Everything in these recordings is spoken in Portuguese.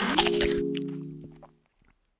Thank you.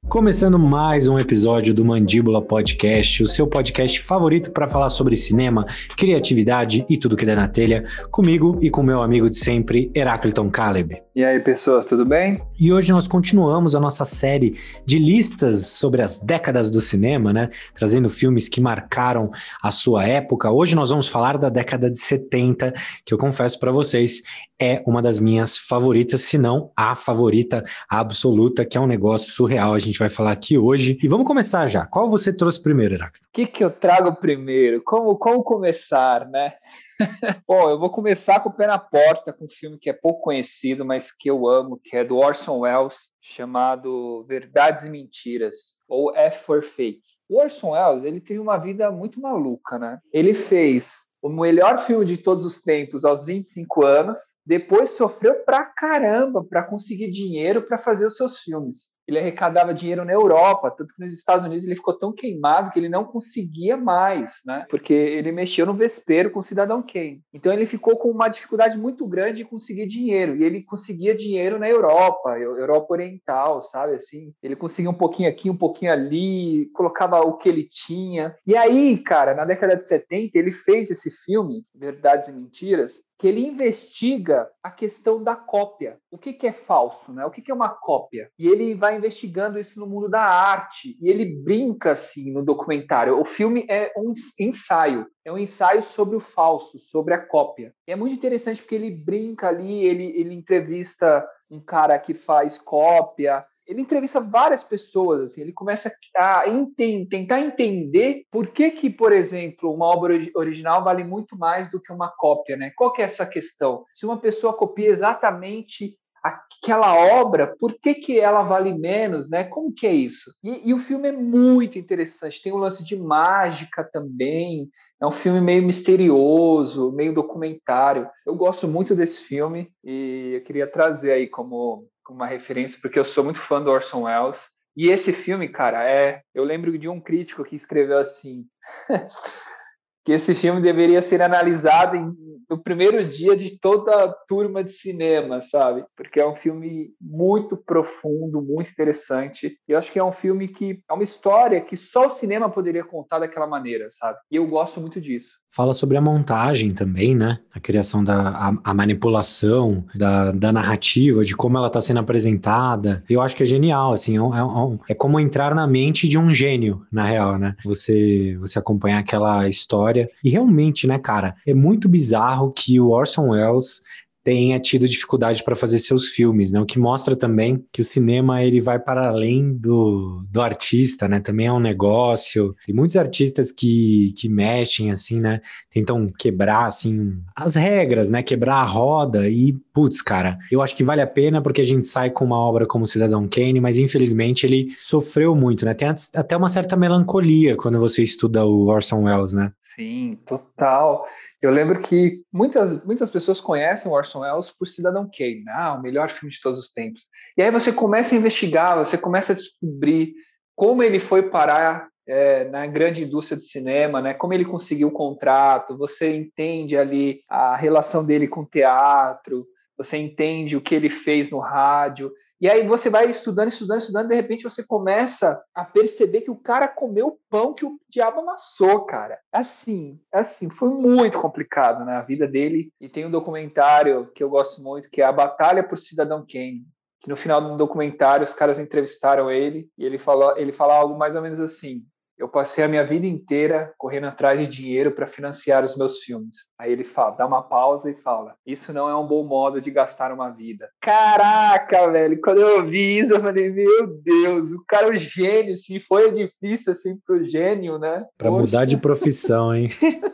Começando mais um episódio do Mandíbula Podcast, o seu podcast favorito para falar sobre cinema, criatividade e tudo que der na telha, comigo e com meu amigo de sempre, Heracliton Caleb. E aí, pessoas, tudo bem? E hoje nós continuamos a nossa série de listas sobre as décadas do cinema, né? Trazendo filmes que marcaram a sua época. Hoje nós vamos falar da década de 70, que eu confesso para vocês, é uma das minhas favoritas, se não a favorita absoluta, que é um negócio surreal. A gente vai falar aqui hoje. E vamos começar já. Qual você trouxe primeiro, Heráclito? O que, que eu trago primeiro? Como, como começar, né? Bom, eu vou começar com o pé na porta, com um filme que é pouco conhecido, mas que eu amo, que é do Orson Welles, chamado Verdades e Mentiras, ou F for Fake. O Orson Welles, ele teve uma vida muito maluca, né? Ele fez o melhor filme de todos os tempos aos 25 anos, depois sofreu pra caramba para conseguir dinheiro para fazer os seus filmes ele arrecadava dinheiro na Europa, tanto que nos Estados Unidos ele ficou tão queimado que ele não conseguia mais, né? Porque ele mexeu no vespeiro com o Cidadão Kane. Então ele ficou com uma dificuldade muito grande de conseguir dinheiro, e ele conseguia dinheiro na Europa, Europa Oriental, sabe assim? Ele conseguia um pouquinho aqui, um pouquinho ali, colocava o que ele tinha. E aí, cara, na década de 70, ele fez esse filme, Verdades e Mentiras, que ele investiga a questão da cópia. O que, que é falso, né? O que, que é uma cópia? E ele vai investigando isso no mundo da arte. E ele brinca assim no documentário. O filme é um ensaio. É um ensaio sobre o falso, sobre a cópia. E é muito interessante porque ele brinca ali, ele, ele entrevista um cara que faz cópia, ele entrevista várias pessoas, assim, ele começa a enten tentar entender por que que, por exemplo, uma obra original vale muito mais do que uma cópia, né? Qual que é essa questão? Se uma pessoa copia exatamente aquela obra, por que, que ela vale menos, né? Como que é isso? E, e, o filme é muito interessante, tem um lance de mágica também, é um filme meio misterioso, meio documentário. Eu gosto muito desse filme e eu queria trazer aí como uma referência, porque eu sou muito fã do Orson Welles. E esse filme, cara, é. Eu lembro de um crítico que escreveu assim: que esse filme deveria ser analisado em, no primeiro dia de toda a turma de cinema, sabe? Porque é um filme muito profundo, muito interessante. E eu acho que é um filme que é uma história que só o cinema poderia contar daquela maneira, sabe? E eu gosto muito disso. Fala sobre a montagem também, né? A criação da a, a manipulação da, da narrativa, de como ela está sendo apresentada. Eu acho que é genial, assim, é, é, é, como entrar na mente de um gênio, na real, né? Você, você acompanhar aquela história. E realmente, né, cara, é muito bizarro que o Orson Welles tenha tido dificuldade para fazer seus filmes, né? O que mostra também que o cinema ele vai para além do, do artista, né? Também é um negócio. E muitos artistas que, que mexem assim, né? Tentam quebrar assim as regras, né? Quebrar a roda e putz, cara, eu acho que vale a pena porque a gente sai com uma obra como Cidadão Kane, mas infelizmente ele sofreu muito, né? Tem até uma certa melancolia quando você estuda o Orson Welles, né? Sim, total. Eu lembro que muitas, muitas pessoas conhecem o Orson Welles por Cidadão Kane, né? ah, o melhor filme de todos os tempos. E aí você começa a investigar, você começa a descobrir como ele foi parar é, na grande indústria de cinema, né? Como ele conseguiu o contrato, você entende ali a relação dele com o teatro, você entende o que ele fez no rádio. E aí você vai estudando, estudando, estudando, de repente você começa a perceber que o cara comeu o pão que o diabo amassou, cara. Assim, assim, foi muito complicado na né, vida dele. E tem um documentário que eu gosto muito, que é A Batalha por Cidadão Kane. Que no final do documentário os caras entrevistaram ele e ele falou, ele fala algo mais ou menos assim: eu passei a minha vida inteira correndo atrás de dinheiro para financiar os meus filmes. Aí ele fala, dá uma pausa e fala: Isso não é um bom modo de gastar uma vida. Caraca, velho, quando eu ouvi isso, eu falei: Meu Deus, o cara é um gênio. Se foi difícil assim pro gênio, né? Para mudar de profissão, hein?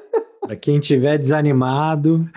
para quem tiver desanimado.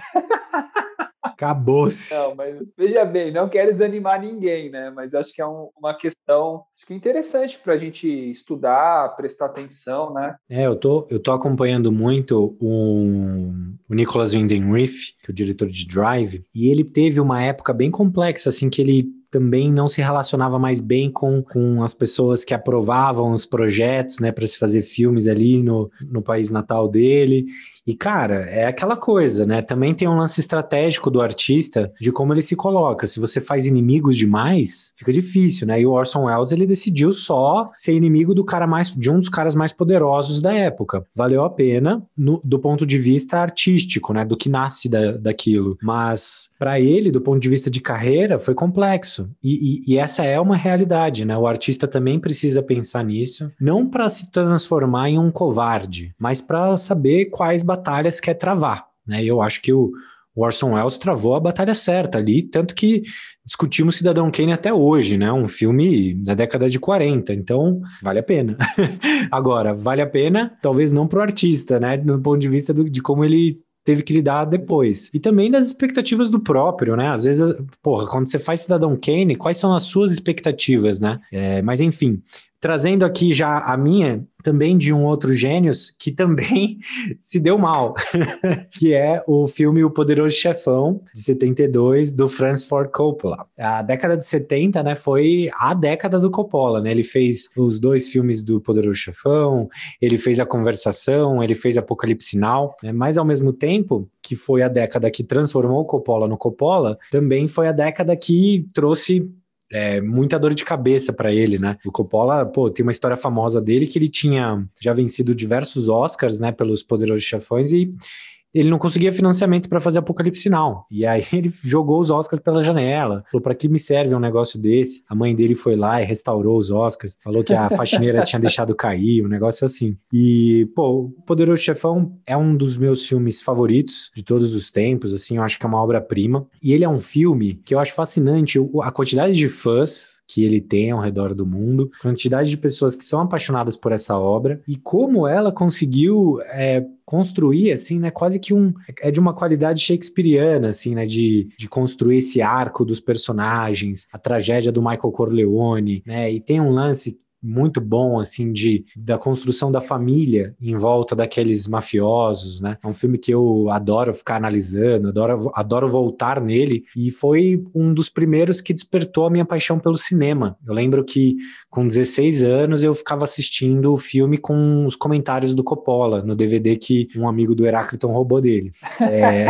Acabou-se. Não, mas veja bem, não quero desanimar ninguém, né? Mas acho que é um, uma questão acho que interessante para a gente estudar, prestar atenção, né? É, eu tô, eu tô acompanhando muito o, o Nicholas Winding Refn, que é o diretor de Drive, e ele teve uma época bem complexa, assim, que ele também não se relacionava mais bem com, com as pessoas que aprovavam os projetos, né, para se fazer filmes ali no, no país natal dele. E, cara, é aquela coisa, né? Também tem um lance estratégico do artista de como ele se coloca. Se você faz inimigos demais, fica difícil, né? E o Orson Welles, ele decidiu só ser inimigo do cara mais, de um dos caras mais poderosos da época. Valeu a pena no, do ponto de vista artístico, né? Do que nasce da, daquilo. Mas, para ele, do ponto de vista de carreira, foi complexo. E, e, e essa é uma realidade, né? O artista também precisa pensar nisso, não para se transformar em um covarde, mas para saber quais batalhas quer travar. Né? Eu acho que o, Orson Welles travou a batalha certa ali, tanto que discutimos Cidadão Kane até hoje, né? Um filme da década de 40, então vale a pena. Agora, vale a pena, talvez não para o artista, né? Do ponto de vista do, de como ele teve que lidar depois. E também das expectativas do próprio, né? Às vezes, porra, quando você faz Cidadão Kane, quais são as suas expectativas, né? É, mas enfim, trazendo aqui já a minha, também de um outro gênios que também se deu mal, que é o filme O Poderoso Chefão, de 72, do Francis Ford Coppola. A década de 70, né, foi a década do Coppola, né? Ele fez os dois filmes do Poderoso Chefão, ele fez A Conversação, ele fez Apocalipse Now, né? mas ao mesmo tempo que foi a década que transformou o Coppola no Coppola, também foi a década que trouxe é, muita dor de cabeça para ele, né? O Coppola, pô, tem uma história famosa dele que ele tinha já vencido diversos Oscars, né, pelos Poderosos Chefões e ele não conseguia financiamento para fazer Apocalipse Now. E aí ele jogou os Oscars pela janela. Falou: para que me serve um negócio desse? A mãe dele foi lá e restaurou os Oscars. Falou que a faxineira tinha deixado cair, um negócio assim. E, pô, o Poderoso Chefão é um dos meus filmes favoritos de todos os tempos. Assim, eu acho que é uma obra-prima. E ele é um filme que eu acho fascinante a quantidade de fãs que ele tem ao redor do mundo, quantidade de pessoas que são apaixonadas por essa obra e como ela conseguiu é, construir, assim, né, quase que um, é de uma qualidade shakespeariana, assim, né, de, de construir esse arco dos personagens, a tragédia do Michael Corleone, né, e tem um lance muito bom, assim, de, da construção da família em volta daqueles mafiosos, né? É um filme que eu adoro ficar analisando, adoro, adoro voltar nele, e foi um dos primeiros que despertou a minha paixão pelo cinema. Eu lembro que com 16 anos eu ficava assistindo o filme com os comentários do Coppola, no DVD que um amigo do Heráclito roubou dele. É...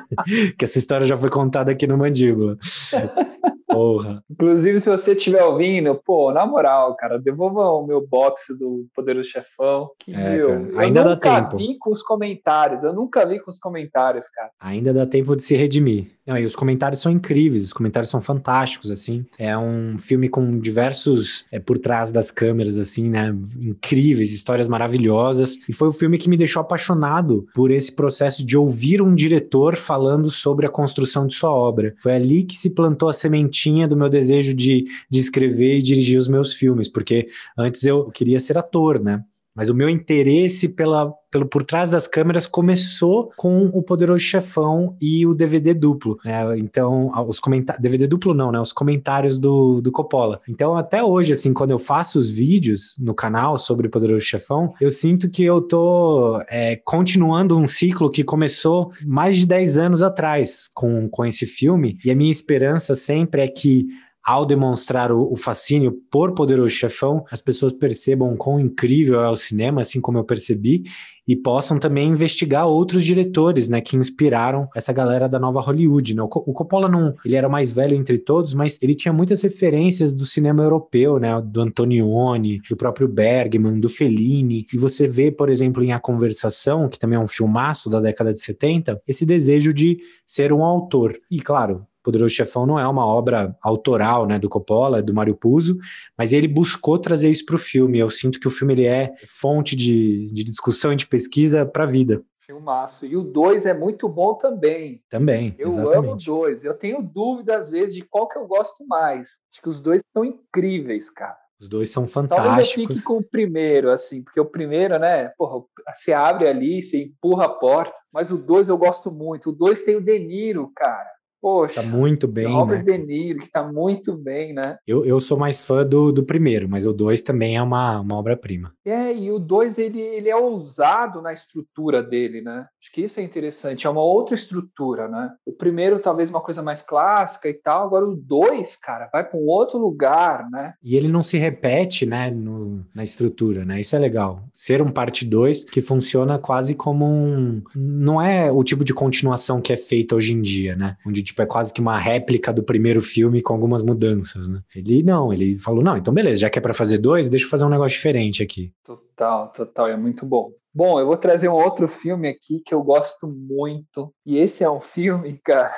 que essa história já foi contada aqui no Mandíbula. Porra. Inclusive, se você estiver ouvindo, pô, na moral, cara, devolva o meu box do Poderoso Chefão. Que, é, meu, ainda dá tempo. Eu nunca vi com os comentários, eu nunca vi com os comentários, cara. Ainda dá tempo de se redimir. Não, e os comentários são incríveis, os comentários são fantásticos, assim. É um filme com diversos é, por trás das câmeras, assim, né? Incríveis, histórias maravilhosas. E foi o filme que me deixou apaixonado por esse processo de ouvir um diretor falando sobre a construção de sua obra. Foi ali que se plantou a sementinha do meu desejo de, de escrever e dirigir os meus filmes, porque antes eu queria ser ator, né? Mas o meu interesse pela, pelo por trás das câmeras começou com o Poderoso Chefão e o DVD duplo, né? Então, os comentários. DVD duplo não, né? Os comentários do, do Coppola. Então, até hoje, assim, quando eu faço os vídeos no canal sobre o Poderoso Chefão, eu sinto que eu tô é, continuando um ciclo que começou mais de 10 anos atrás com, com esse filme. E a minha esperança sempre é que ao demonstrar o, o, fascínio por Poderoso Chefão, as pessoas percebam quão incrível é o cinema, assim como eu percebi, e possam também investigar outros diretores, né, que inspiraram essa galera da nova Hollywood, né? O, o Coppola não, ele era o mais velho entre todos, mas ele tinha muitas referências do cinema europeu, né, do Antonioni, do próprio Bergman, do Fellini, e você vê, por exemplo, em A Conversação, que também é um filmaço da década de 70, esse desejo de ser um autor. E claro, Poderoso Chefão não é uma obra autoral, né, do Coppola, é do Mário Puzo, mas ele buscou trazer isso para o filme. Eu sinto que o filme ele é fonte de, de discussão e de pesquisa para a vida. Filmaço. E o 2 é muito bom também. Também. Eu exatamente. amo o 2. Eu tenho dúvida, às vezes, de qual que eu gosto mais. Acho que os dois são incríveis, cara. Os dois são fantásticos. Talvez eu fique com o primeiro, assim, porque o primeiro, né, porra, você abre ali, você empurra a porta, mas o dois eu gosto muito. O dois tem o De Niro, cara. Poxa, tá muito bem, Robert né? De Niro, que tá muito bem, né? Eu, eu sou mais fã do, do primeiro, mas o dois também é uma, uma obra-prima. É, e o dois ele, ele é ousado na estrutura dele, né? Acho que isso é interessante, é uma outra estrutura, né? O primeiro talvez uma coisa mais clássica e tal, agora o dois, cara, vai para um outro lugar, né? E ele não se repete, né, no, na estrutura, né? Isso é legal. Ser um parte 2 que funciona quase como um... Não é o tipo de continuação que é feita hoje em dia, né? Onde, tipo, é quase que uma réplica do primeiro filme com algumas mudanças, né? Ele não, ele falou, não, então beleza, já que é para fazer dois, deixa eu fazer um negócio diferente aqui. Total, total, é muito bom. Bom, eu vou trazer um outro filme aqui que eu gosto muito. E esse é um filme, cara,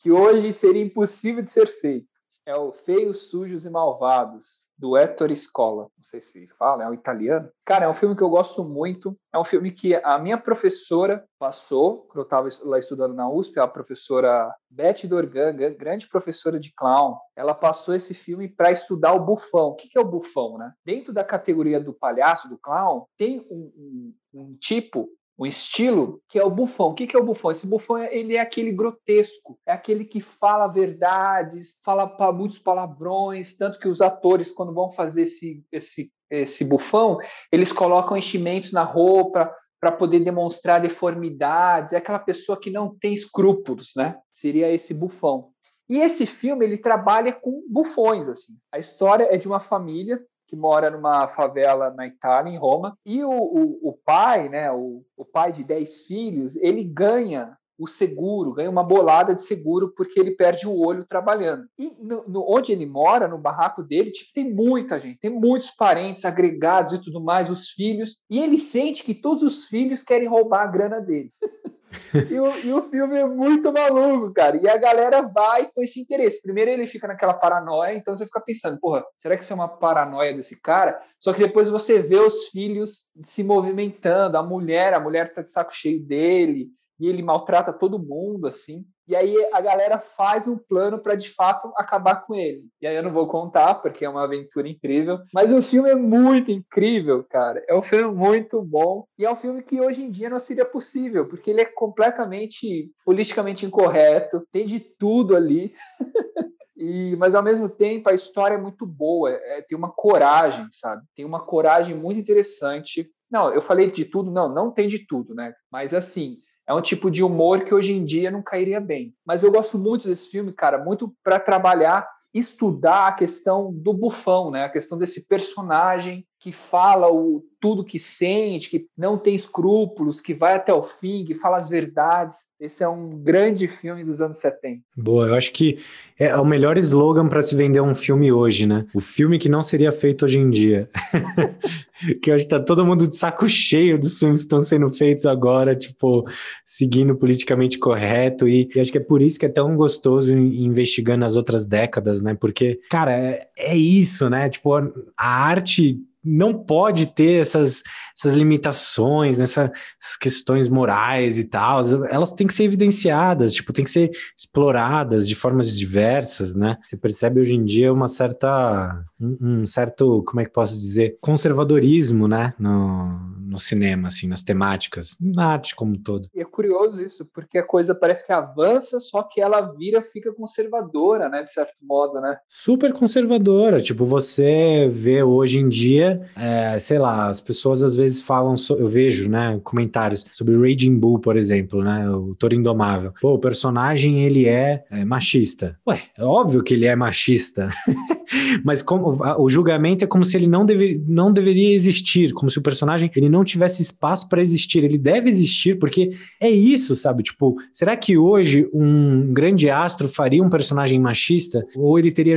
que hoje seria impossível de ser feito. É o Feios, Sujos e Malvados, do Ettore Scola. Não sei se fala, é um italiano. Cara, é um filme que eu gosto muito. É um filme que a minha professora passou, quando eu estava lá estudando na USP, a professora Beth Dorgan, grande professora de clown. Ela passou esse filme para estudar o bufão. O que é o bufão, né? Dentro da categoria do palhaço, do clown, tem um, um, um tipo um estilo que é o bufão. O que é o bufão? Esse bufão ele é aquele grotesco, é aquele que fala verdades, fala muitos palavrões, tanto que os atores quando vão fazer esse esse esse bufão, eles colocam enchimentos na roupa para poder demonstrar deformidades, é aquela pessoa que não tem escrúpulos, né? Seria esse bufão. E esse filme ele trabalha com bufões assim. A história é de uma família que mora numa favela na Itália, em Roma, e o, o, o pai, né, o, o pai de 10 filhos, ele ganha o seguro, ganha uma bolada de seguro porque ele perde o olho trabalhando. E no, no, onde ele mora, no barraco dele, tipo, tem muita gente, tem muitos parentes agregados e tudo mais, os filhos, e ele sente que todos os filhos querem roubar a grana dele. e, o, e, o, filme é muito maluco, cara. E a galera vai com esse interesse. Primeiro ele fica naquela paranoia, então você fica pensando, porra, será que isso é uma paranoia desse cara? Só que depois você vê os filhos se movimentando, a mulher, a mulher tá de saco cheio dele, e ele maltrata todo mundo, assim. E aí a galera faz um plano para de fato acabar com ele. E aí eu não vou contar, porque é uma aventura incrível. Mas o filme é muito incrível, cara. É um filme muito bom. E é um filme que hoje em dia não seria possível, porque ele é completamente politicamente incorreto, tem de tudo ali. E, mas ao mesmo tempo a história é muito boa, é, tem uma coragem, sabe? Tem uma coragem muito interessante. Não, eu falei de tudo, não, não tem de tudo, né? Mas assim, é um tipo de humor que hoje em dia não cairia bem. Mas eu gosto muito desse filme, cara, muito para trabalhar, estudar a questão do bufão, né? A questão desse personagem que fala o tudo que sente, que não tem escrúpulos, que vai até o fim, que fala as verdades. Esse é um grande filme dos anos 70. Boa, eu acho que é o melhor slogan para se vender um filme hoje, né? O filme que não seria feito hoje em dia. que que tá todo mundo de saco cheio dos filmes que estão sendo feitos agora, tipo, seguindo politicamente correto. E, e, acho que é por isso que é tão gostoso investigando as outras décadas, né? Porque, cara, é, é isso, né? Tipo, a arte não pode ter essas, essas limitações, nessa, essas questões morais e tal. Elas têm que ser evidenciadas, tipo, têm que ser exploradas de formas diversas, né? Você percebe hoje em dia uma certa, um, um certo, como é que posso dizer, conservadorismo, né? No, no cinema, assim, nas temáticas, na arte como um todo. E é curioso isso, porque a coisa parece que avança, só que ela vira, fica conservadora, né? De certo modo, né? Super conservadora. Tipo, você vê hoje em dia é, sei lá, as pessoas às vezes falam, so, eu vejo, né, comentários sobre Raging Bull, por exemplo, né, o Toro Indomável. Pô, o personagem, ele é, é machista. Ué, é óbvio que ele é machista. Mas como, o julgamento é como se ele não, deve, não deveria existir, como se o personagem ele não tivesse espaço para existir. Ele deve existir porque é isso, sabe? Tipo, será que hoje um grande astro faria um personagem machista ou ele teria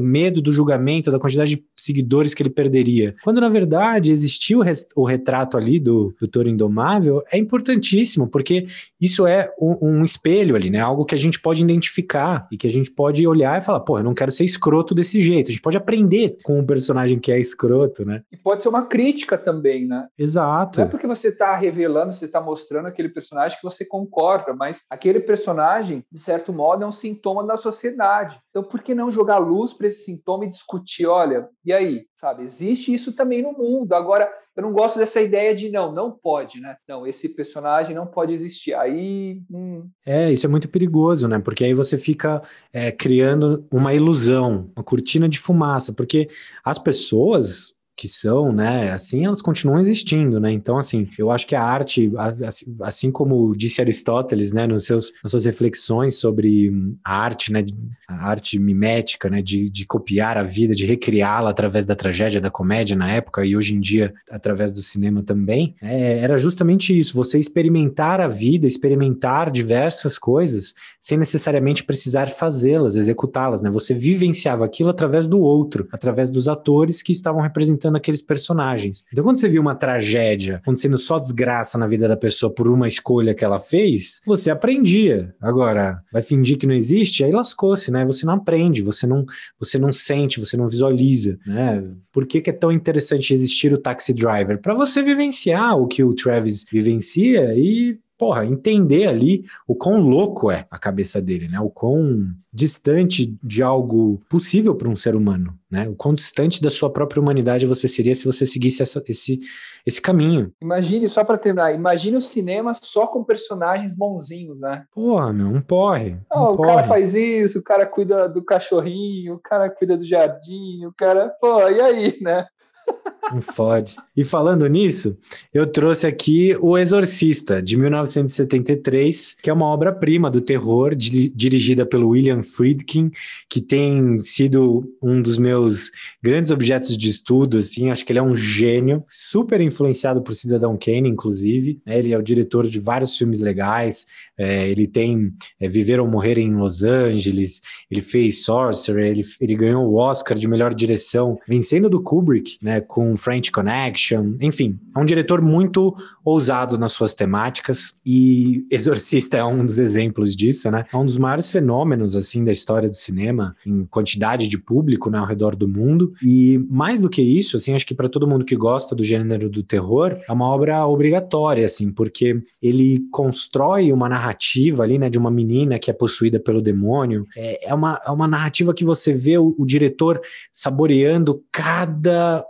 medo do julgamento, da quantidade de seguidores que ele perderia? Quando na verdade existiu o retrato ali do, do Indomável, é importantíssimo porque isso é um, um espelho ali, né? Algo que a gente pode identificar e que a gente pode olhar e falar, pô, eu não quero ser escroto desse jeito. A gente pode aprender com um personagem que é escroto, né? E pode ser uma crítica também, né? Exato Exato. Não é porque você está revelando, você está mostrando aquele personagem que você concorda, mas aquele personagem, de certo modo, é um sintoma da sociedade. Então, por que não jogar luz para esse sintoma e discutir? Olha, e aí? Sabe, existe isso também no mundo. Agora, eu não gosto dessa ideia de não, não pode, né? Não, esse personagem não pode existir. Aí. Hum... É, isso é muito perigoso, né? Porque aí você fica é, criando uma ilusão, uma cortina de fumaça, porque as pessoas que são, né, assim, elas continuam existindo, né? Então, assim, eu acho que a arte, assim como disse Aristóteles, né, nos seus, nas suas reflexões sobre a arte, né, a arte mimética, né, de, de copiar a vida, de recriá-la através da tragédia, da comédia na época e hoje em dia através do cinema também, é, era justamente isso, você experimentar a vida, experimentar diversas coisas sem necessariamente precisar fazê-las, executá-las, né? Você vivenciava aquilo através do outro, através dos atores que estavam representando representando aqueles personagens. Então, quando você viu uma tragédia acontecendo só desgraça na vida da pessoa por uma escolha que ela fez, você aprendia. Agora, vai fingir que não existe, aí lascou-se, né? Você não aprende, você não, você não sente, você não visualiza, né? Por que, que é tão interessante existir o Taxi Driver? Para você vivenciar o que o Travis vivencia e porra, entender ali o quão louco é a cabeça dele, né? O quão distante de algo possível para um ser humano, né? O quão distante da sua própria humanidade você seria se você seguisse essa, esse, esse caminho. Imagine, só para terminar, imagine o cinema só com personagens bonzinhos, né? Porra, meu, um porre. Um oh, o cara faz isso, o cara cuida do cachorrinho, o cara cuida do jardim, o cara, pô, e aí, né? Não fode. E falando nisso, eu trouxe aqui O Exorcista, de 1973, que é uma obra-prima do terror, di dirigida pelo William Friedkin, que tem sido um dos meus grandes objetos de estudo, assim, acho que ele é um gênio, super influenciado por Cidadão Kane, inclusive, né? ele é o diretor de vários filmes legais, é, ele tem é, Viver ou Morrer em Los Angeles, ele fez Sorcerer, ele, ele ganhou o Oscar de melhor direção, vencendo do Kubrick, né, com French Connection, enfim, é um diretor muito ousado nas suas temáticas e Exorcista é um dos exemplos disso, né? É um dos maiores fenômenos assim da história do cinema em quantidade de público, né, ao redor do mundo. E mais do que isso, assim, acho que para todo mundo que gosta do gênero do terror, é uma obra obrigatória, assim, porque ele constrói uma narrativa ali, né, de uma menina que é possuída pelo demônio. É, é uma, é uma narrativa que você vê o, o diretor saboreando cada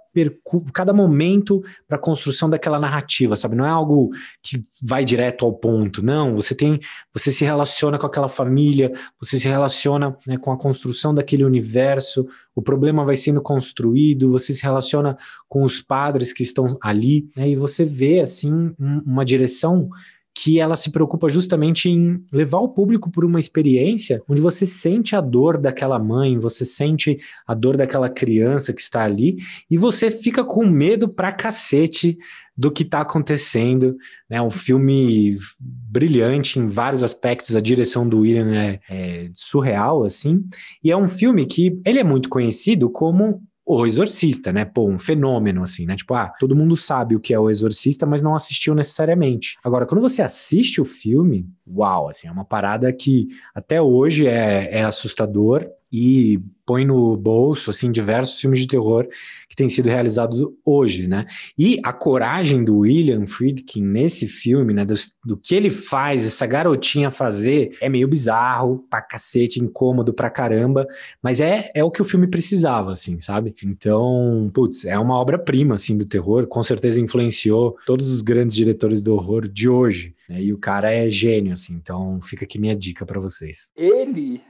cada momento para a construção daquela narrativa, sabe? Não é algo que vai direto ao ponto, não. Você tem, você se relaciona com aquela família, você se relaciona né, com a construção daquele universo. O problema vai sendo construído, você se relaciona com os padres que estão ali, né, e você vê assim uma direção que ela se preocupa justamente em levar o público por uma experiência onde você sente a dor daquela mãe, você sente a dor daquela criança que está ali e você fica com medo pra cacete do que está acontecendo. É né? um filme brilhante em vários aspectos, a direção do William é, é surreal, assim, e é um filme que ele é muito conhecido como o Exorcista, né? Pô, um fenômeno, assim, né? Tipo, ah, todo mundo sabe o que é o Exorcista, mas não assistiu necessariamente. Agora, quando você assiste o filme, uau, assim, é uma parada que até hoje é, é assustador e põe no bolso assim diversos filmes de terror que têm sido realizados hoje, né? E a coragem do William Friedkin nesse filme, né, do, do, que ele faz, essa garotinha fazer, é meio bizarro, pra cacete, incômodo pra caramba, mas é, é o que o filme precisava, assim, sabe? Então, putz, é uma obra-prima, assim, do terror, com certeza influenciou todos os grandes diretores do horror de hoje, né? E o cara é gênio, assim, então fica aqui minha dica para vocês. Ele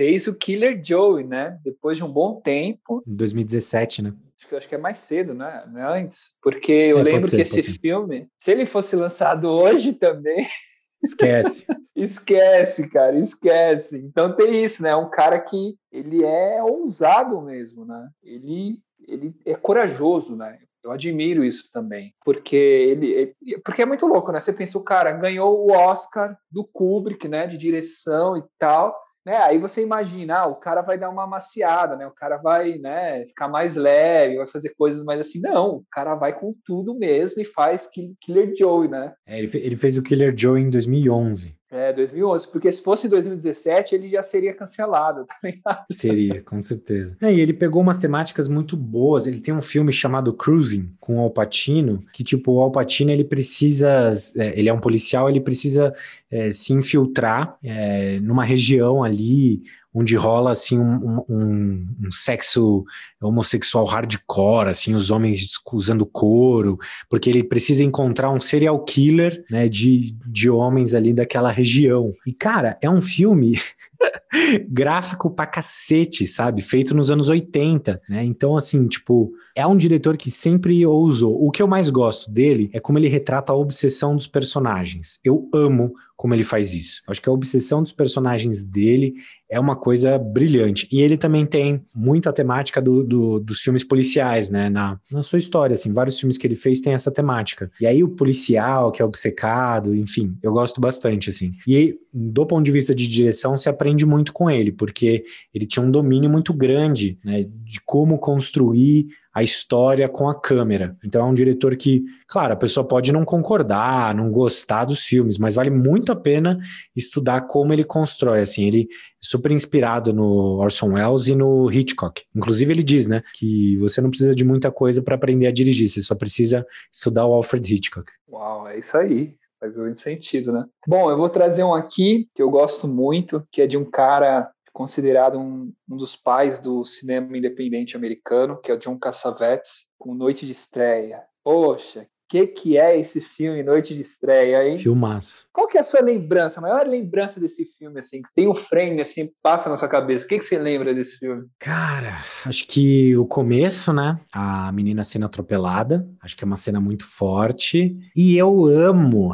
fez o Killer Joe, né? Depois de um bom tempo. Em 2017, né? Acho que, acho que é mais cedo, né? Não é antes. Porque eu é, lembro ser, que esse filme, se ele fosse lançado hoje também. Esquece. esquece, cara, esquece. Então tem isso, né? Um cara que ele é ousado mesmo, né? Ele, ele é corajoso, né? Eu admiro isso também, porque ele, ele, porque é muito louco, né? Você pensa o cara ganhou o Oscar do Kubrick, né, de direção e tal, né? Aí você imagina, ah, o cara vai dar uma maciada, né? O cara vai, né, ficar mais leve, vai fazer coisas mais assim. Não, o cara vai com tudo mesmo e faz Killer Joe, né? É, ele, fez o Killer Joe em 2011. É, 2011, porque se fosse 2017 ele já seria cancelado, tá ligado? Seria, com certeza. É, e ele pegou umas temáticas muito boas. Ele tem um filme chamado Cruising com o Al Pacino, que tipo o Al Pacino ele precisa, é, ele é um policial, ele precisa é, se infiltrar é, numa região ali onde rola assim um, um, um, sexo homossexual hardcore, assim, os homens usando couro, porque ele precisa encontrar um serial killer, né, de, de homens ali daquela região. E cara, é um filme gráfico pra cacete, sabe? Feito nos anos 80, né? Então, assim, tipo, é um diretor que sempre ousou. O que eu mais gosto dele é como ele retrata a obsessão dos personagens. Eu amo como ele faz isso. Acho que a obsessão dos personagens dele é uma coisa brilhante. E ele também tem muita temática do, do, dos filmes policiais, né? Na, na sua história, assim, vários filmes que ele fez têm essa temática. E aí o policial que é obcecado, enfim, eu gosto bastante, assim. E do ponto de vista de direção, se aprende muito com ele, porque ele tinha um domínio muito grande, né? De como construir a história com a câmera. Então é um diretor que, claro, a pessoa pode não concordar, não gostar dos filmes, mas vale muito a pena estudar como ele constrói. Assim, ele é super inspirado no Orson Welles e no Hitchcock. Inclusive ele diz, né, que você não precisa de muita coisa para aprender a dirigir, você só precisa estudar o Alfred Hitchcock. Uau, é isso aí. Faz muito sentido, né? Bom, eu vou trazer um aqui que eu gosto muito, que é de um cara considerado um, um, dos pais do cinema independente americano, que é o John Cassavetes, com Noite de Estreia. Poxa, que, que é esse filme Noite de Estreia, hein? Filmaço. Qual que é a sua lembrança, a maior lembrança desse filme, assim, que tem um frame, assim, passa na sua cabeça? O que, que você lembra desse filme? Cara, acho que o começo, né? A menina sendo atropelada, acho que é uma cena muito forte. E eu amo,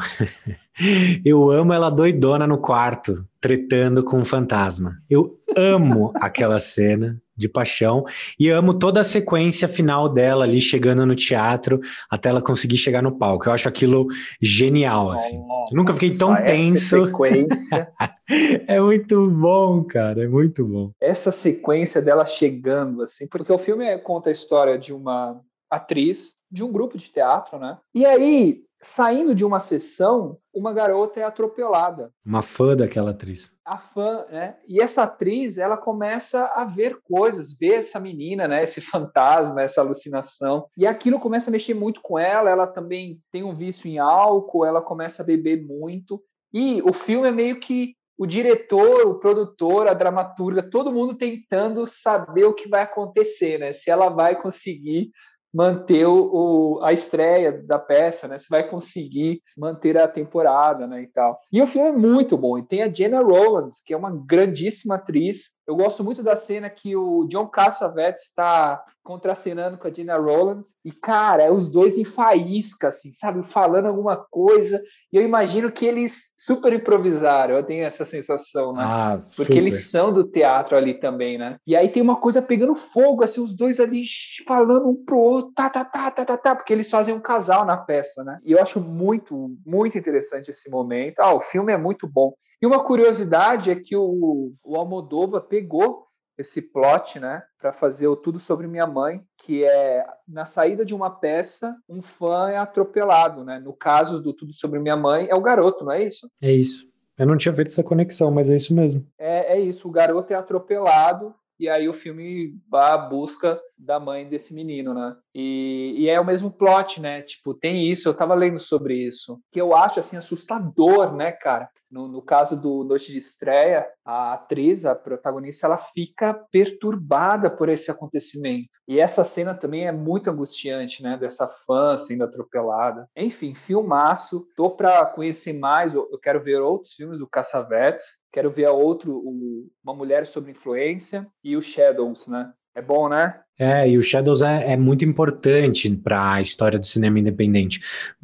eu amo ela doidona no quarto, tretando com um fantasma. Eu amo aquela cena de paixão e amo toda a sequência final dela ali chegando no teatro até ela conseguir chegar no palco. Eu acho aquilo genial assim. nunca fiquei tão tenso. Sequência... é muito bom, cara, é muito bom. Essa sequência dela chegando assim, porque o filme conta a história de uma atriz de um grupo de teatro, né? E aí Saindo de uma sessão, uma garota é atropelada. Uma fã daquela atriz. A fã, né? E essa atriz, ela começa a ver coisas, ver essa menina, né? Esse fantasma, essa alucinação. E aquilo começa a mexer muito com ela. Ela também tem um vício em álcool, ela começa a beber muito. E o filme é meio que o diretor, o produtor, a dramaturga, todo mundo tentando saber o que vai acontecer, né? Se ela vai conseguir manter o, a estreia da peça, né? Você vai conseguir manter a temporada, né, e tal. E o filme é muito bom. E tem a Jenna Rowlands, que é uma grandíssima atriz, eu gosto muito da cena que o John Cassavetes está contracenando com a Gina Rowlands e, cara, é os dois em faísca, assim, sabe? Falando alguma coisa. E eu imagino que eles super improvisaram. Eu tenho essa sensação, né? Ah, Porque super. eles são do teatro ali também, né? E aí tem uma coisa pegando fogo, assim, os dois ali falando um pro outro, tá, tá, tá, tá, tá, tá, porque eles fazem um casal na peça, né? E eu acho muito, muito interessante esse momento. Ah, o filme é muito bom. E uma curiosidade é que o, o Almodova pegou esse plot, né, para fazer o Tudo sobre Minha Mãe, que é na saída de uma peça, um fã é atropelado, né? No caso do Tudo sobre Minha Mãe, é o garoto, não é isso? É isso. Eu não tinha feito essa conexão, mas é isso mesmo. É, é isso. O garoto é atropelado e aí o filme vai à busca da mãe desse menino, né? E, e, é o mesmo plot, né? Tipo, tem isso, eu tava lendo sobre isso, que eu acho, assim, assustador, né, cara? No, no caso do Noite de Estreia, a atriz, a protagonista, ela fica perturbada por esse acontecimento. E essa cena também é muito angustiante, né? Dessa fã sendo atropelada. Enfim, filmaço. Tô pra conhecer mais, eu quero ver outros filmes do Cassavetes, quero ver outro, o, Uma Mulher Sobre Influência e o Shadows, né? É bom, né? É, e o Shadows é, é muito importante para a história do cinema independente,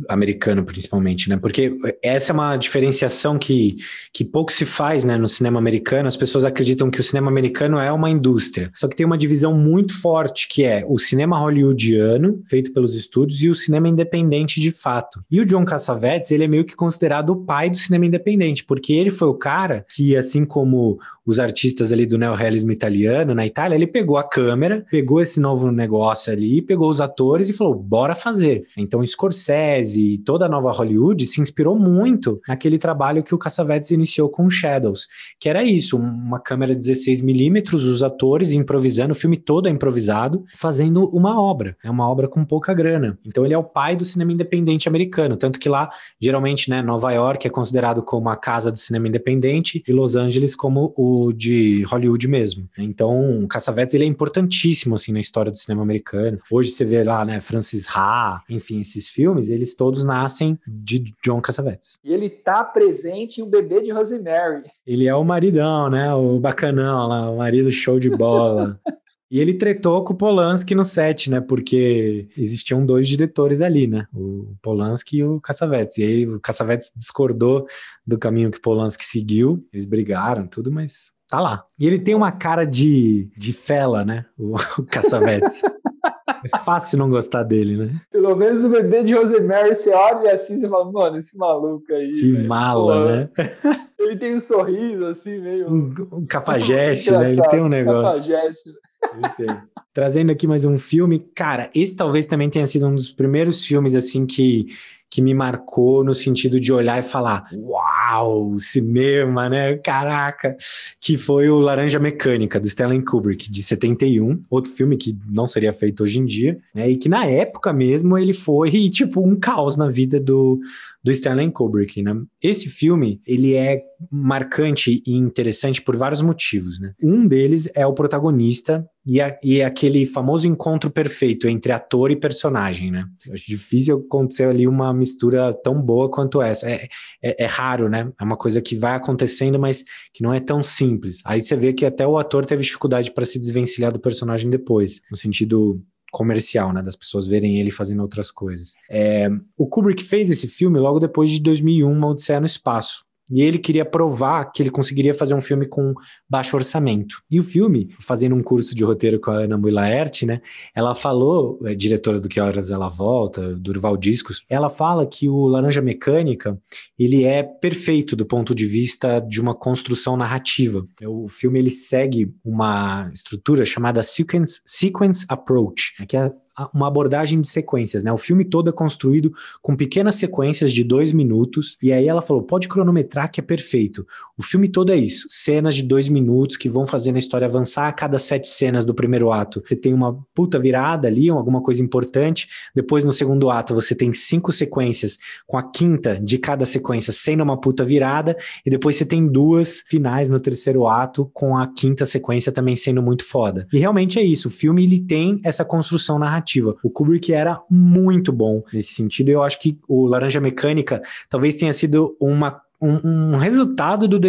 americano principalmente, né? Porque essa é uma diferenciação que, que pouco se faz né, no cinema americano. As pessoas acreditam que o cinema americano é uma indústria, só que tem uma divisão muito forte que é o cinema hollywoodiano, feito pelos estúdios, e o cinema independente de fato. E o John Cassavetes, ele é meio que considerado o pai do cinema independente, porque ele foi o cara que, assim como os artistas ali do neorrealismo italiano na Itália, ele pegou a câmera, pegou esse novo negócio ali, pegou os atores e falou: bora fazer. Então, Scorsese e toda a nova Hollywood se inspirou muito naquele trabalho que o Cassavetes iniciou com Shadows, que era isso: uma câmera 16mm, os atores improvisando, o filme todo é improvisado, fazendo uma obra. É uma obra com pouca grana. Então, ele é o pai do cinema independente americano. Tanto que lá, geralmente, né, Nova York é considerado como a casa do cinema independente e Los Angeles como o de Hollywood mesmo. Então, Cassavetes ele é importantíssimo assim na história do cinema americano. Hoje você vê lá, né, Francis Ha, enfim, esses filmes, eles todos nascem de John Cassavetes. E ele tá presente em O Bebê de Rosemary. Ele é o maridão, né, o bacanão lá, o marido show de bola. E ele tretou com o Polanski no set, né? Porque existiam dois diretores ali, né? O Polanski e o Cassavetes. E aí o Cassavetes discordou do caminho que o Polanski seguiu. Eles brigaram, tudo, mas tá lá. E ele tem uma cara de, de fela, né? O, o Cassavetes. É fácil não gostar dele, né? Pelo menos o bebê de Rosemary, você olha assim e fala, mano, esse maluco aí. Que véio, mala, pô, né? Ele tem um sorriso assim, meio. Um, um cafajeste, né? Ele tem um negócio. Cafajeste. Tem. Trazendo aqui mais um filme, cara, esse talvez também tenha sido um dos primeiros filmes assim que que me marcou no sentido de olhar e falar: Uau, cinema, né? Caraca! Que foi o Laranja Mecânica, do Stanley Kubrick, de 71, outro filme que não seria feito hoje em dia, né? E que na época mesmo ele foi, tipo, um caos na vida do, do Stanley Kubrick, né? Esse filme, ele é marcante e interessante por vários motivos, né? Um deles é o protagonista e, a, e é aquele famoso encontro perfeito entre ator e personagem, né? acho difícil acontecer ali uma mistura tão boa quanto essa. É, é, é, raro, né? É uma coisa que vai acontecendo, mas que não é tão simples. Aí você vê que até o ator teve dificuldade para se desvencilhar do personagem depois, no sentido comercial, né, das pessoas verem ele fazendo outras coisas. É, o Kubrick fez esse filme logo depois de 2001, Uma Odisseia no Espaço. E ele queria provar que ele conseguiria fazer um filme com baixo orçamento. E o filme, fazendo um curso de roteiro com a Ana Mui Laerte, né? Ela falou, é, diretora do Que Horas Ela Volta, Durval Discos, ela fala que o Laranja Mecânica, ele é perfeito do ponto de vista de uma construção narrativa. O filme, ele segue uma estrutura chamada Sequence, sequence Approach, né? que é uma abordagem de sequências, né? O filme todo é construído com pequenas sequências de dois minutos, e aí ela falou: pode cronometrar que é perfeito. O filme todo é isso: cenas de dois minutos que vão fazendo a história avançar a cada sete cenas do primeiro ato. Você tem uma puta virada ali, alguma coisa importante. Depois, no segundo ato, você tem cinco sequências, com a quinta de cada sequência sendo uma puta virada, e depois você tem duas finais no terceiro ato, com a quinta sequência também sendo muito foda. E realmente é isso: o filme ele tem essa construção narrativa narrativa. O Kubrick era muito bom nesse sentido. Eu acho que o Laranja Mecânica talvez tenha sido uma um, um, resultado do,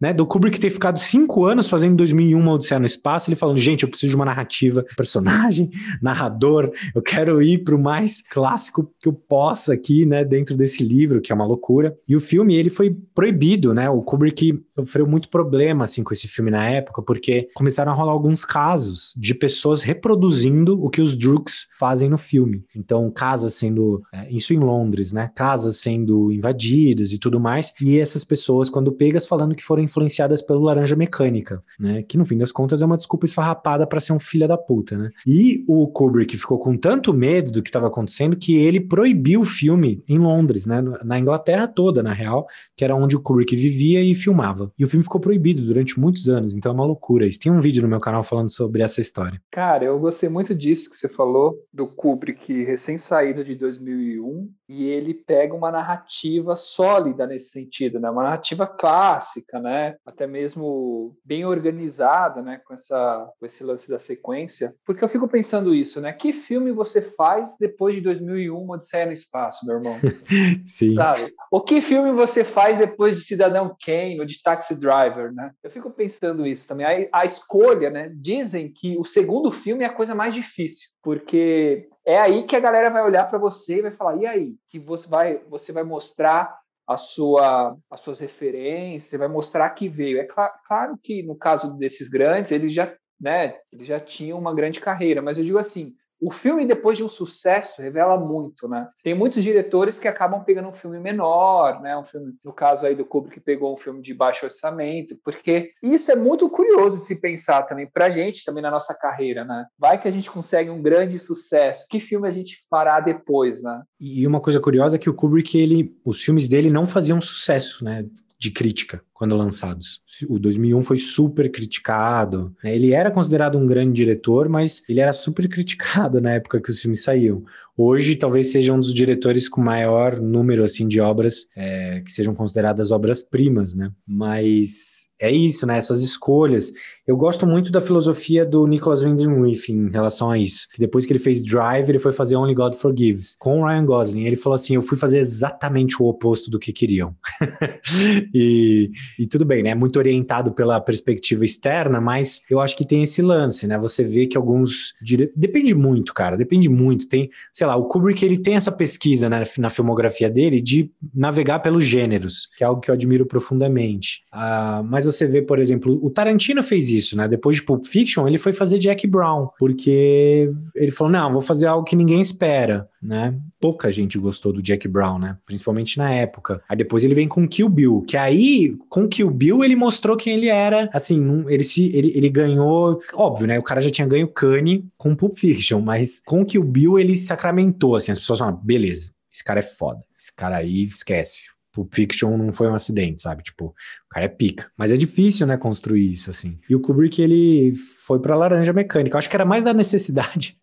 né, do Kubrick ter ficado cinco anos fazendo 2001 uma Odisseia no Espaço, ele falando, gente, eu preciso de uma narrativa, personagem, narrador, eu quero ir para o mais clássico que eu possa aqui, né, dentro desse livro, que é uma loucura. E o filme, ele foi proibido, né, o Kubrick sofreu muito problema, assim, com esse filme na época, porque começaram a rolar alguns casos de pessoas reproduzindo o que os Droogs fazem no filme. Então, casas sendo, é, isso em Londres, né, casas sendo invadidas e tudo mais, e essas pessoas, quando pegas, falando que foram influenciadas pelo Laranja Mecânica, né? Que no fim das contas é uma desculpa esfarrapada para ser um filho da puta, né? E o Kubrick ficou com tanto medo do que estava acontecendo que ele proibiu o filme em Londres, né? Na Inglaterra toda, na real, que era onde o Kubrick vivia e filmava. E o filme ficou proibido durante muitos anos, então é uma loucura. Isso tem um vídeo no meu canal falando sobre essa história. Cara, eu gostei muito disso que você falou, do Kubrick recém-saído de 2001, e ele pega uma narrativa sólida nesse sentido, né? Uma narrativa clássica, né? Até mesmo bem organizada, né? Com essa, com esse lance da sequência. Porque eu fico pensando isso, né? Que filme você faz depois de 2001, Odisseia no Espaço, meu irmão? Sim. Sabe? O que filme você faz depois de Cidadão Kane ou de Taxi Driver, né? Eu fico pensando isso também. A, a escolha, né? Dizem que o segundo filme é a coisa mais difícil, porque é aí que a galera vai olhar para você e vai falar: e aí? Que você vai, você vai mostrar a sua, as suas referências, vai mostrar que veio. É cl claro que no caso desses grandes, eles já, né, eles já tinham uma grande carreira, mas eu digo assim, O filme, depois de um sucesso, revela muito, né? Tem muitos diretores que acabam pegando um filme menor, né? Um filme, no caso aí do Kubrick, pegou um filme de baixo orçamento, porque isso é muito curioso de se pensar também pra gente, também na nossa carreira, né? Vai que a gente consegue um grande sucesso. Que filme a gente fará depois, né? E uma coisa curiosa é que o Kubrick, ele, os filmes dele não faziam sucesso, né? de crítica quando lançados. O 2001 foi super criticado. Né? Ele era considerado um grande diretor, mas ele era super criticado na época que os filmes saíam. Hoje, talvez seja um dos diretores com maior número assim de obras é, que sejam consideradas obras primas, né? Mas é isso, né? Essas escolhas. Eu gosto muito da filosofia do Nicholas Winding Refn em relação a isso. Depois que ele fez Drive, ele foi fazer Only God Forgives com o Ryan Gosling. Ele falou assim: eu fui fazer exatamente o oposto do que queriam. e, e, tudo bem, né? Muito orientado pela perspectiva externa, mas eu acho que tem esse lance, né? Você vê que alguns dire... depende muito, cara. Depende muito. Tem, sei lá, o Kubrick ele tem essa pesquisa né, na filmografia dele de navegar pelos gêneros, que é algo que eu admiro profundamente. Uh, mas você vê, por exemplo, o Tarantino fez isso, né? Depois de Pulp Fiction, ele foi fazer Jack Brown, porque ele falou: não, vou fazer algo que ninguém espera, né? Pouca gente gostou do Jack Brown, né? Principalmente na época. Aí depois ele vem com Kill Bill, que aí, com Kill Bill, ele mostrou quem ele era. Assim, ele se ele, ele ganhou. Óbvio, né? O cara já tinha ganho Kanye com Pulp Fiction, mas com Kill Bill ele sacramentou, assim. As pessoas falaram: beleza, esse cara é foda. Esse cara aí esquece. Pulp Fiction não foi um acidente, sabe? Tipo, o cara é pica. Mas é difícil, né, construir isso, assim. E o Kubrick, ele foi pra laranja mecânica. Eu acho que era mais da necessidade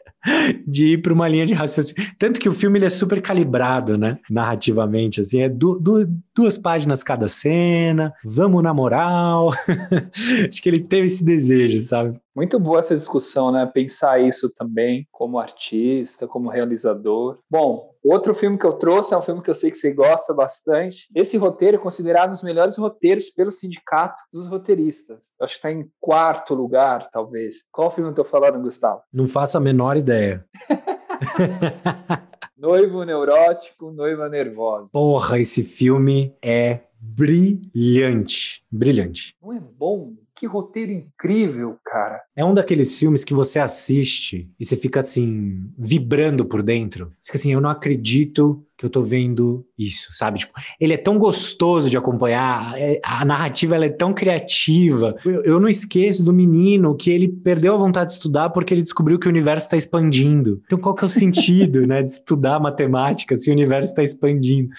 de ir para uma linha de raciocínio. Tanto que o filme ele é super calibrado, né? Narrativamente, assim, é du du duas páginas cada cena, vamos na moral. Acho que ele teve esse desejo, sabe? Muito boa essa discussão, né? Pensar isso também como artista, como realizador. Bom, outro filme que eu trouxe é um filme que eu sei que você gosta bastante. Esse roteiro é considerado um dos melhores roteiros pelo sindicato dos roteiristas. Eu acho que está em quarto lugar, talvez. Qual filme eu estou falando, Gustavo? Não faço a menor ideia. Noivo neurótico, noiva nervosa. Porra, esse filme é brilhante. Brilhante. Não é bom? Que roteiro incrível, cara. É um daqueles filmes que você assiste e você fica assim, vibrando por dentro. Você fica assim, eu não acredito que eu tô vendo isso, sabe? Tipo, ele é tão gostoso de acompanhar, é, a narrativa ela é tão criativa. Eu, eu, não esqueço do menino que ele perdeu a vontade de estudar porque ele descobriu que o universo está expandindo. Então, qual que é o sentido, né, de estudar matemática se o universo está expandindo?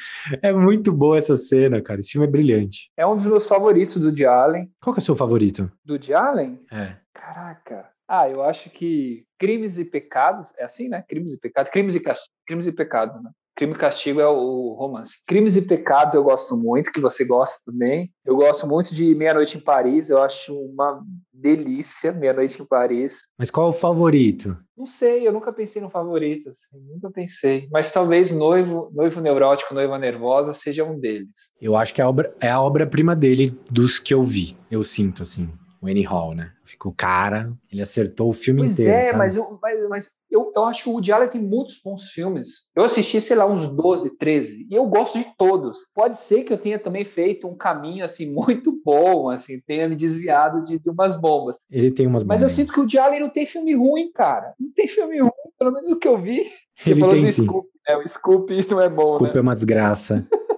É muito boa essa cena, cara. Esse filme é brilhante. É um dos meus favoritos do Woody Allen. Qual que é o seu favorito? Do Woody Allen? É. Caraca. Ah, eu acho que Crimes e Pecados, é assim, né? Crimes e Pecados, Crimes e, Crimes e Pecados, né? Crime e Castigo é o romance. Crimes e Pecados eu gosto muito, que você gosta também. Eu gosto muito de Meia Noite em Paris, eu acho uma delícia, Meia Noite em Paris. Mas qual é o favorito? Não sei, eu nunca pensei no favorito, assim, nunca pensei. Mas talvez Noivo, Noivo Neurótico, Noiva Nervosa seja um deles. Eu acho que é a obra, é a obra-prima dele dos que eu vi, eu sinto, assim o Annie Hall, né? Ficou cara, ele acertou o filme pois inteiro. É, sabe? mas, eu, mas, mas eu, eu acho que o Woody Allen tem muitos bons filmes. Eu assisti, sei lá, uns 12, 13, e eu gosto de todos. Pode ser que eu tenha também feito um caminho, assim, muito bom, assim, tenha me desviado de, de umas bombas. Ele tem umas bombas. Mas eu sinto que o Woody Allen não tem filme ruim, cara. Não tem filme ruim, pelo menos o que eu vi. Ele tem sim. Scoop, é, o Scoop não é bom, Scoop né? é uma desgraça.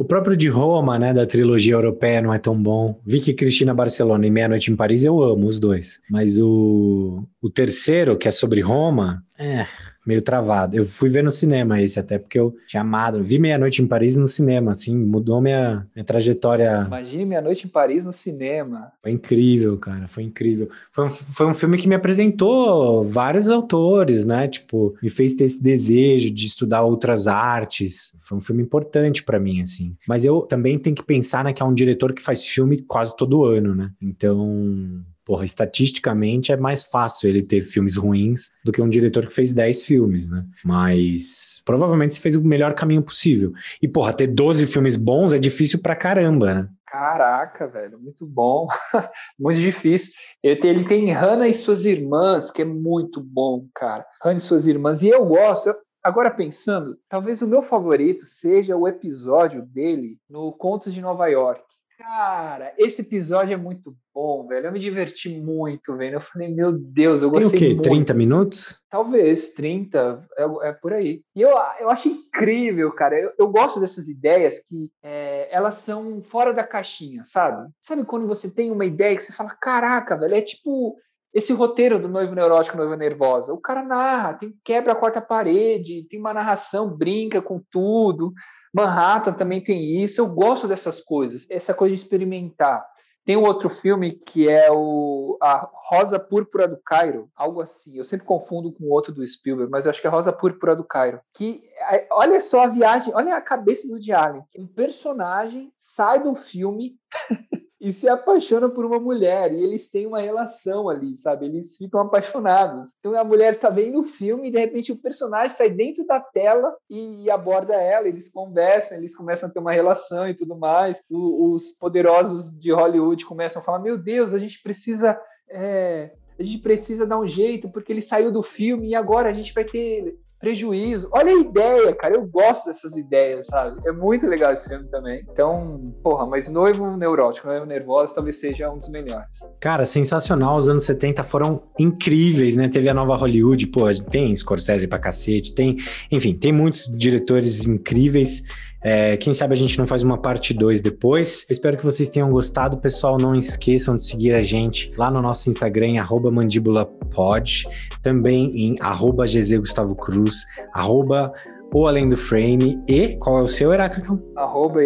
O próprio de Roma, né, da trilogia europeia, não é tão bom. Vicky Cristina Barcelona e Meia Noite em Paris, eu amo os dois. Mas o, o terceiro, que é sobre Roma, é, meio travado. Eu fui ver no cinema esse até, porque eu tinha amado. Vi Meia-Noite em Paris no cinema, assim, mudou minha, minha trajetória. Imagine Meia-Noite em Paris no cinema. Foi incrível, cara, foi incrível. Foi um, foi um filme que me apresentou vários autores, né? Tipo, me fez ter esse desejo de estudar outras artes. Foi um filme importante para mim, assim. Mas eu também tenho que pensar, né, que é um diretor que faz filme quase todo ano, né? Então, porra, estatisticamente é mais fácil ele ter filmes ruins do que um diretor que fez 10 filmes, né? Mas provavelmente você fez o melhor caminho possível. E, porra, ter 12 filmes bons é difícil pra caramba, né? Caraca, velho, muito bom. muito difícil. Ele tem, Hannah e suas irmãs, que é muito bom, cara. Hannah e suas irmãs. E eu gosto, Agora pensando, talvez o meu favorito seja o episódio dele no Contos de Nova York. Cara, esse episódio é muito bom, velho. Eu me diverti muito, velho. Eu falei, meu Deus, eu gostei Tem o quê? muito. 30 minutos? Talvez, 30, é, é, por aí. E eu, eu acho incrível, cara. Eu, eu gosto dessas ideias que é, elas são fora da caixinha, sabe? Sabe quando você tem uma ideia que você fala, caraca, velho, é tipo esse roteiro do noivo neurótico, noiva nervosa. O cara narra, tem quebra a quarta parede, tem uma narração, brinca com tudo. Manhattan também tem isso. Eu gosto dessas coisas, essa coisa de experimentar. Tem um outro filme que é o a Rosa Púrpura do Cairo, algo assim. Eu sempre confundo com o outro do Spielberg, mas eu acho que é Rosa Púrpura do Cairo. Que olha só a viagem, olha a cabeça do Woody Allen. Um personagem sai do filme e se apaixona por uma mulher e eles têm uma relação ali, sabe? Eles ficam apaixonados. Então a mulher tá vendo o filme e de repente o personagem sai dentro da tela e aborda ela, eles conversam, eles começam a ter uma relação e tudo mais. O, os poderosos de Hollywood começam a falar: Meu Deus, a gente precisa. É, a gente precisa dar um jeito porque ele saiu do filme e agora a gente vai ter prejuízo. Olha a ideia, cara. Eu gosto dessas ideias, sabe? É muito legal esse filme também. Então, porra, mas Noivo Neurótico, Noivo Nervosa talvez seja um dos melhores. Cara, sensacional. Os anos 70 foram incríveis, né? Teve a nova Hollywood, pô, tem Scorsese pra cacete, tem. Enfim, tem muitos diretores incríveis. É, quem sabe a gente não faz uma parte 2 depois. Eu espero que vocês tenham gostado. Pessoal, não esqueçam de seguir a gente lá no nosso Instagram, em mandíbulapod, também em arroba Gustavo Cruz, arroba o Além do Frame e qual é o seu, Heráclito? Arroba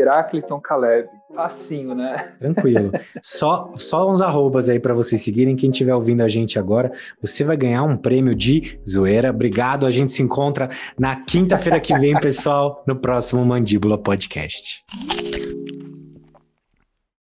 Caleb. Facinho, né? Tranquilo. só, só uns arrobas aí para vocês seguirem. Quem estiver ouvindo a gente agora, você vai ganhar um prêmio de zoeira. Obrigado. A gente se encontra na quinta-feira que vem, pessoal, no próximo Mandíbula Podcast.